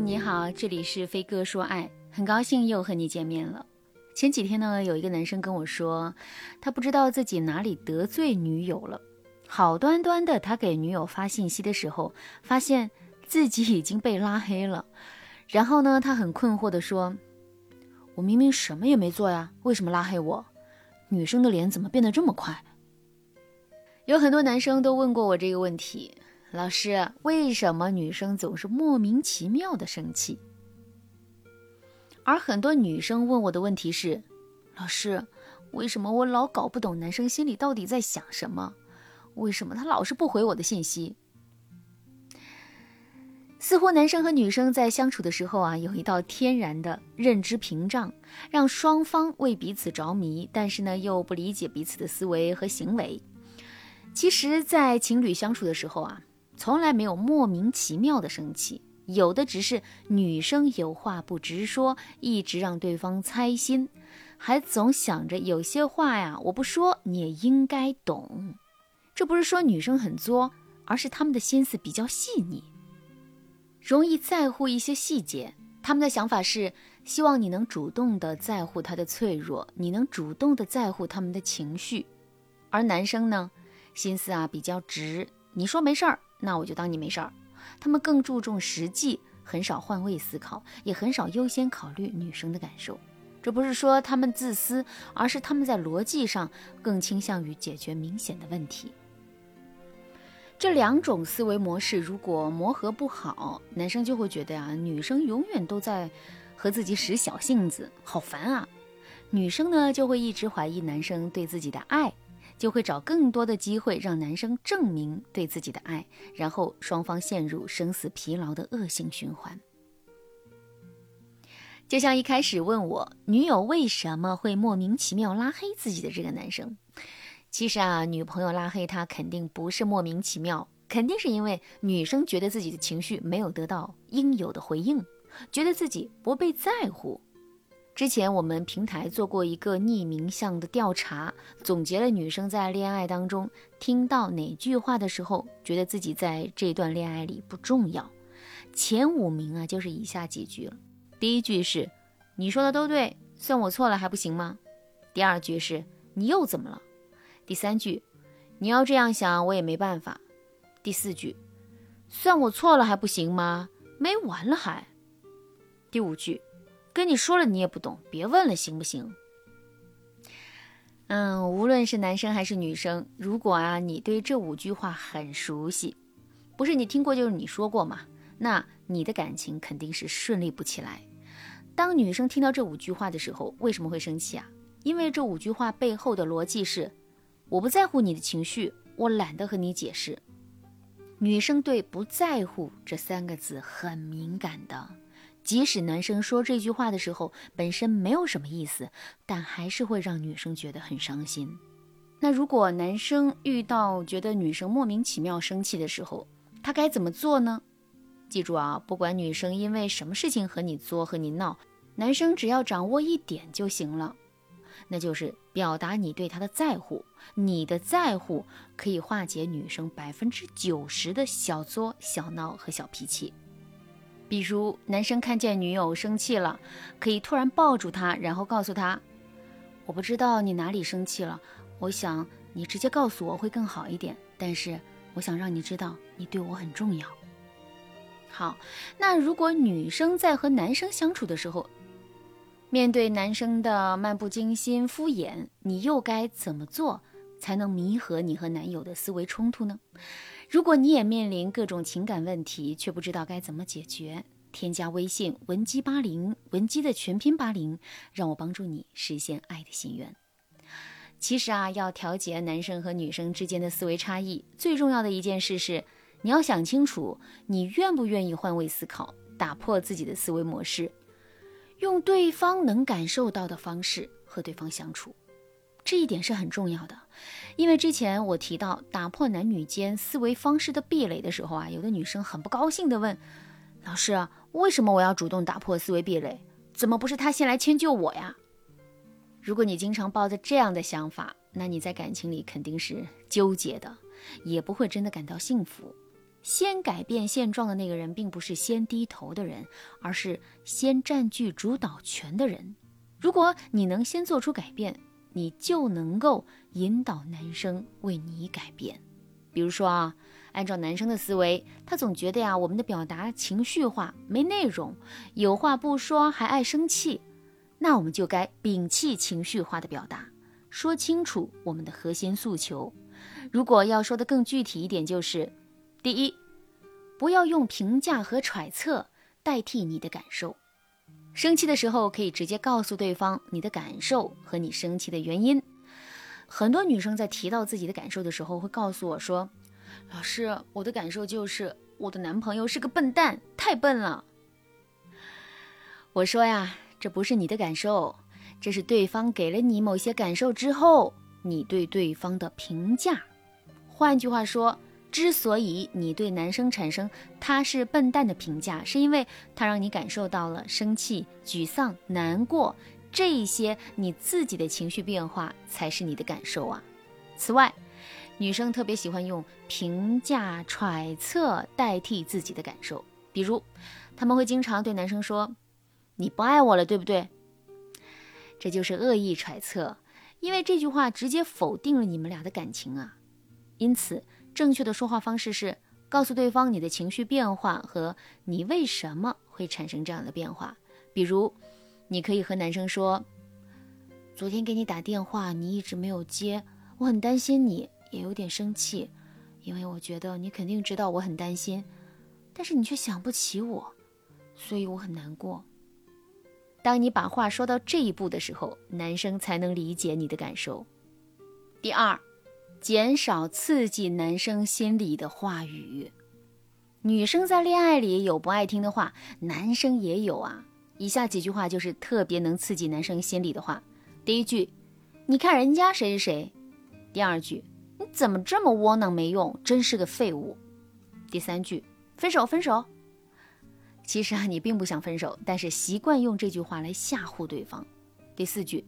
你好，这里是飞哥说爱，很高兴又和你见面了。前几天呢，有一个男生跟我说，他不知道自己哪里得罪女友了。好端端的，他给女友发信息的时候，发现自己已经被拉黑了。然后呢，他很困惑的说：“我明明什么也没做呀，为什么拉黑我？女生的脸怎么变得这么快？”有很多男生都问过我这个问题。老师，为什么女生总是莫名其妙的生气？而很多女生问我的问题是：老师，为什么我老搞不懂男生心里到底在想什么？为什么他老是不回我的信息？似乎男生和女生在相处的时候啊，有一道天然的认知屏障，让双方为彼此着迷，但是呢，又不理解彼此的思维和行为。其实，在情侣相处的时候啊。从来没有莫名其妙的生气，有的只是女生有话不直说，一直让对方猜心，还总想着有些话呀，我不说你也应该懂。这不是说女生很作，而是她们的心思比较细腻，容易在乎一些细节。他们的想法是希望你能主动的在乎他的脆弱，你能主动的在乎他们的情绪。而男生呢，心思啊比较直，你说没事儿。那我就当你没事儿。他们更注重实际，很少换位思考，也很少优先考虑女生的感受。这不是说他们自私，而是他们在逻辑上更倾向于解决明显的问题。这两种思维模式如果磨合不好，男生就会觉得呀，女生永远都在和自己使小性子，好烦啊。女生呢，就会一直怀疑男生对自己的爱。就会找更多的机会让男生证明对自己的爱，然后双方陷入生死疲劳的恶性循环。就像一开始问我女友为什么会莫名其妙拉黑自己的这个男生，其实啊，女朋友拉黑他肯定不是莫名其妙，肯定是因为女生觉得自己的情绪没有得到应有的回应，觉得自己不被在乎。之前我们平台做过一个匿名向的调查，总结了女生在恋爱当中听到哪句话的时候，觉得自己在这段恋爱里不重要。前五名啊，就是以下几句了。第一句是“你说的都对，算我错了还不行吗？”第二句是“你又怎么了？”第三句“你要这样想，我也没办法。”第四句“算我错了还不行吗？没完了还？”第五句。跟你说了，你也不懂，别问了，行不行？嗯，无论是男生还是女生，如果啊你对这五句话很熟悉，不是你听过就是你说过嘛，那你的感情肯定是顺利不起来。当女生听到这五句话的时候，为什么会生气啊？因为这五句话背后的逻辑是：我不在乎你的情绪，我懒得和你解释。女生对“不在乎”这三个字很敏感的。即使男生说这句话的时候本身没有什么意思，但还是会让女生觉得很伤心。那如果男生遇到觉得女生莫名其妙生气的时候，他该怎么做呢？记住啊，不管女生因为什么事情和你作和你闹，男生只要掌握一点就行了，那就是表达你对他的在乎。你的在乎可以化解女生百分之九十的小作、小闹和小脾气。比如，男生看见女友生气了，可以突然抱住她，然后告诉她：“我不知道你哪里生气了，我想你直接告诉我会更好一点。但是，我想让你知道，你对我很重要。”好，那如果女生在和男生相处的时候，面对男生的漫不经心、敷衍，你又该怎么做才能弥合你和男友的思维冲突呢？如果你也面临各种情感问题，却不知道该怎么解决，添加微信文姬八零，文姬的全拼八零，让我帮助你实现爱的心愿。其实啊，要调节男生和女生之间的思维差异，最重要的一件事是，你要想清楚，你愿不愿意换位思考，打破自己的思维模式，用对方能感受到的方式和对方相处。这一点是很重要的，因为之前我提到打破男女间思维方式的壁垒的时候啊，有的女生很不高兴地问：“老师，为什么我要主动打破思维壁垒？怎么不是他先来迁就我呀？”如果你经常抱着这样的想法，那你在感情里肯定是纠结的，也不会真的感到幸福。先改变现状的那个人，并不是先低头的人，而是先占据主导权的人。如果你能先做出改变，你就能够引导男生为你改变。比如说啊，按照男生的思维，他总觉得呀，我们的表达情绪化，没内容，有话不说，还爱生气。那我们就该摒弃情绪化的表达，说清楚我们的核心诉求。如果要说的更具体一点，就是第一，不要用评价和揣测代替你的感受。生气的时候，可以直接告诉对方你的感受和你生气的原因。很多女生在提到自己的感受的时候，会告诉我说：“老师，我的感受就是我的男朋友是个笨蛋，太笨了。”我说呀，这不是你的感受，这是对方给了你某些感受之后，你对对方的评价。换句话说。之所以你对男生产生他是笨蛋的评价，是因为他让你感受到了生气、沮丧、难过这些你自己的情绪变化才是你的感受啊。此外，女生特别喜欢用评价、揣测代替自己的感受，比如他们会经常对男生说：“你不爱我了，对不对？”这就是恶意揣测，因为这句话直接否定了你们俩的感情啊。因此。正确的说话方式是告诉对方你的情绪变化和你为什么会产生这样的变化。比如，你可以和男生说：“昨天给你打电话，你一直没有接，我很担心你，也有点生气，因为我觉得你肯定知道我很担心，但是你却想不起我，所以我很难过。”当你把话说到这一步的时候，男生才能理解你的感受。第二。减少刺激男生心里的话语。女生在恋爱里有不爱听的话，男生也有啊。以下几句话就是特别能刺激男生心里的话。第一句，你看人家谁谁谁。第二句，你怎么这么窝囊没用，真是个废物。第三句，分手分手。其实啊，你并不想分手，但是习惯用这句话来吓唬对方。第四句，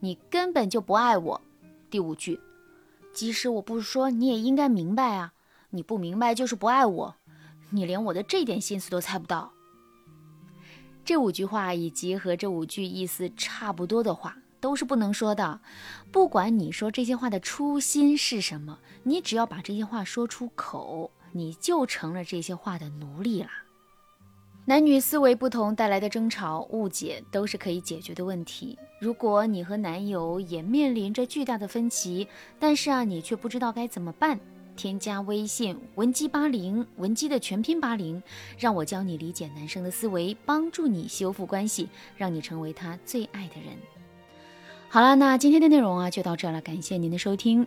你根本就不爱我。第五句。即使我不说，你也应该明白啊！你不明白就是不爱我，你连我的这点心思都猜不到。这五句话以及和这五句意思差不多的话，都是不能说的。不管你说这些话的初心是什么，你只要把这些话说出口，你就成了这些话的奴隶了。男女思维不同带来的争吵、误解都是可以解决的问题。如果你和男友也面临着巨大的分歧，但是啊，你却不知道该怎么办，添加微信文姬八零，文姬的全拼八零，让我教你理解男生的思维，帮助你修复关系，让你成为他最爱的人。好了，那今天的内容啊就到这了，感谢您的收听。